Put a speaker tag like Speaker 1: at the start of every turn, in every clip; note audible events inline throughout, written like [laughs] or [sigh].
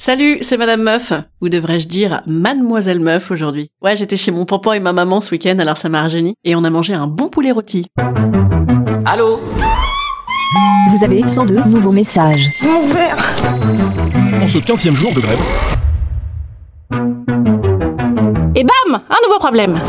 Speaker 1: Salut, c'est Madame Meuf, ou devrais-je dire Mademoiselle Meuf aujourd'hui. Ouais, j'étais chez mon papa et ma maman ce week-end, alors ça m'a rajeuni, et on a mangé un bon poulet rôti.
Speaker 2: Allô
Speaker 3: Vous avez 102 nouveaux messages.
Speaker 4: Mon verre
Speaker 5: En ce 15 jour de grève.
Speaker 1: Et bam Un nouveau problème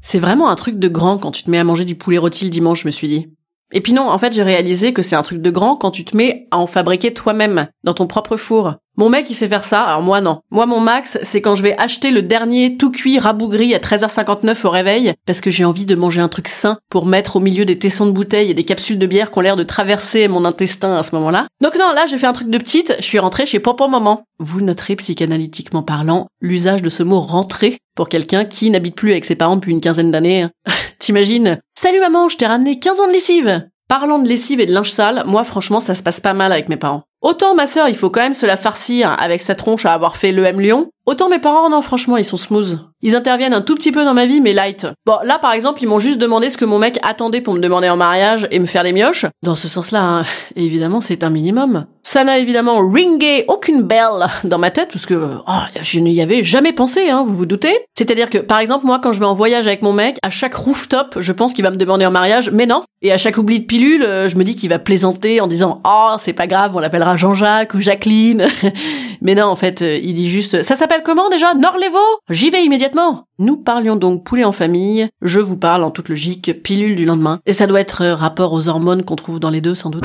Speaker 1: C'est vraiment un truc de grand quand tu te mets à manger du poulet rôti le dimanche, je me suis dit. Et puis non, en fait, j'ai réalisé que c'est un truc de grand quand tu te mets à en fabriquer toi-même, dans ton propre four. Mon mec, il sait faire ça, alors moi non. Moi, mon max, c'est quand je vais acheter le dernier tout cuit rabougri à 13h59 au réveil, parce que j'ai envie de manger un truc sain pour mettre au milieu des tessons de bouteilles et des capsules de bière qui ont l'air de traverser mon intestin à ce moment-là. Donc non, là, j'ai fait un truc de petite, je suis rentrée chez Papa Maman. Vous noterez, psychanalytiquement parlant, l'usage de ce mot rentrer pour quelqu'un qui n'habite plus avec ses parents depuis une quinzaine d'années. [laughs] T'imagines Salut maman, je t'ai ramené 15 ans de lessive Parlant de lessive et de linge sale, moi franchement ça se passe pas mal avec mes parents. Autant ma sœur, il faut quand même se la farcir avec sa tronche à avoir fait l'EM Lyon, autant mes parents, non franchement, ils sont smooth. Ils interviennent un tout petit peu dans ma vie, mais light. Bon, là par exemple, ils m'ont juste demandé ce que mon mec attendait pour me demander en mariage et me faire des mioches. Dans ce sens-là, hein, [laughs] évidemment, c'est un minimum. Ça n'a évidemment ringé aucune belle dans ma tête, parce que oh, je n'y avais jamais pensé, hein, vous vous doutez C'est-à-dire que, par exemple, moi, quand je vais en voyage avec mon mec, à chaque rooftop, je pense qu'il va me demander en mariage, mais non. Et à chaque oubli de pilule, euh, je me dis qu'il va plaisanter en disant « Oh, c'est pas grave, on l'appellera Jean-Jacques ou Jacqueline. [laughs] Mais non, en fait, euh, il dit juste, ça s'appelle comment déjà? Norlevo? J'y vais immédiatement. Nous parlions donc poulet en famille. Je vous parle en toute logique pilule du lendemain. Et ça doit être euh, rapport aux hormones qu'on trouve dans les deux, sans doute.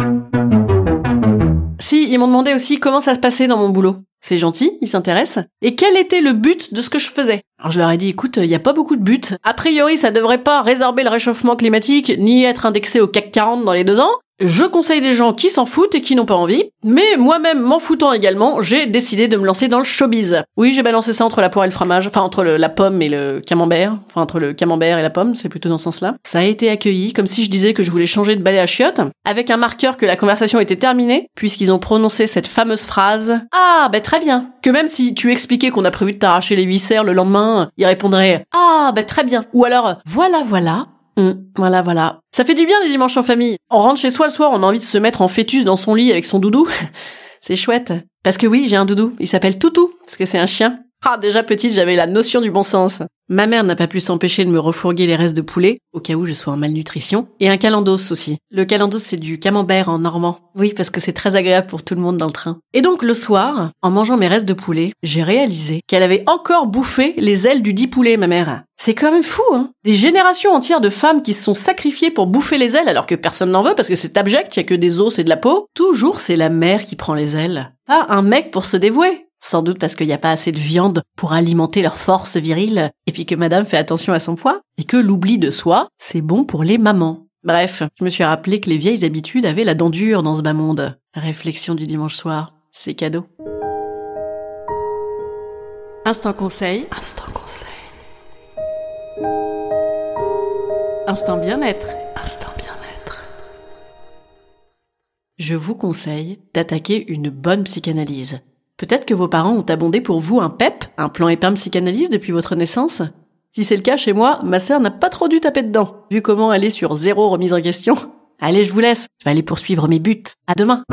Speaker 1: Si, ils m'ont demandé aussi comment ça se passait dans mon boulot. C'est gentil, ils s'intéressent. Et quel était le but de ce que je faisais? Alors je leur ai dit, écoute, il n'y a pas beaucoup de but. A priori, ça devrait pas résorber le réchauffement climatique, ni être indexé au CAC 40 dans les deux ans. Je conseille des gens qui s'en foutent et qui n'ont pas envie, mais moi-même m'en foutant également, j'ai décidé de me lancer dans le showbiz. Oui, j'ai balancé ça entre la poire et le fromage, enfin entre la pomme et le camembert, enfin entre le camembert et la pomme, c'est plutôt dans ce sens-là. Ça a été accueilli comme si je disais que je voulais changer de balai à chiottes, avec un marqueur que la conversation était terminée, puisqu'ils ont prononcé cette fameuse phrase « Ah, ben très bien !» Que même si tu expliquais qu'on a prévu de t'arracher les viscères le lendemain, ils répondraient « Ah, ben très bien !» Ou alors « Voilà, voilà !» Hum, voilà, voilà. Ça fait du bien les dimanches en famille. On rentre chez soi le soir, on a envie de se mettre en fœtus dans son lit avec son doudou. [laughs] c'est chouette. Parce que oui, j'ai un doudou. Il s'appelle Toutou, parce que c'est un chien. Ah, déjà petite, j'avais la notion du bon sens. Ma mère n'a pas pu s'empêcher de me refourguer les restes de poulet, au cas où je sois en malnutrition, et un calendos aussi. Le calendos, c'est du camembert en normand. Oui, parce que c'est très agréable pour tout le monde dans le train. Et donc, le soir, en mangeant mes restes de poulet, j'ai réalisé qu'elle avait encore bouffé les ailes du dit poulet, ma mère. C'est quand même fou, hein Des générations entières de femmes qui se sont sacrifiées pour bouffer les ailes alors que personne n'en veut parce que c'est abject, il y a que des os et de la peau. Toujours, c'est la mère qui prend les ailes. Pas un mec pour se dévouer. Sans doute parce qu'il n'y a pas assez de viande pour alimenter leur force virile, et puis que madame fait attention à son poids, et que l'oubli de soi, c'est bon pour les mamans. Bref, je me suis rappelé que les vieilles habitudes avaient la dent dure dans ce bas monde. Réflexion du dimanche soir, c'est cadeau. Instant conseil. Instant conseil. Instant bien-être. Instant bien-être. Je vous conseille d'attaquer une bonne psychanalyse. Peut-être que vos parents ont abondé pour vous un PEP, un plan épargne psychanalyse depuis votre naissance? Si c'est le cas chez moi, ma sœur n'a pas trop dû taper dedans, vu comment elle est sur zéro remise en question. Allez, je vous laisse, je vais aller poursuivre mes buts. À demain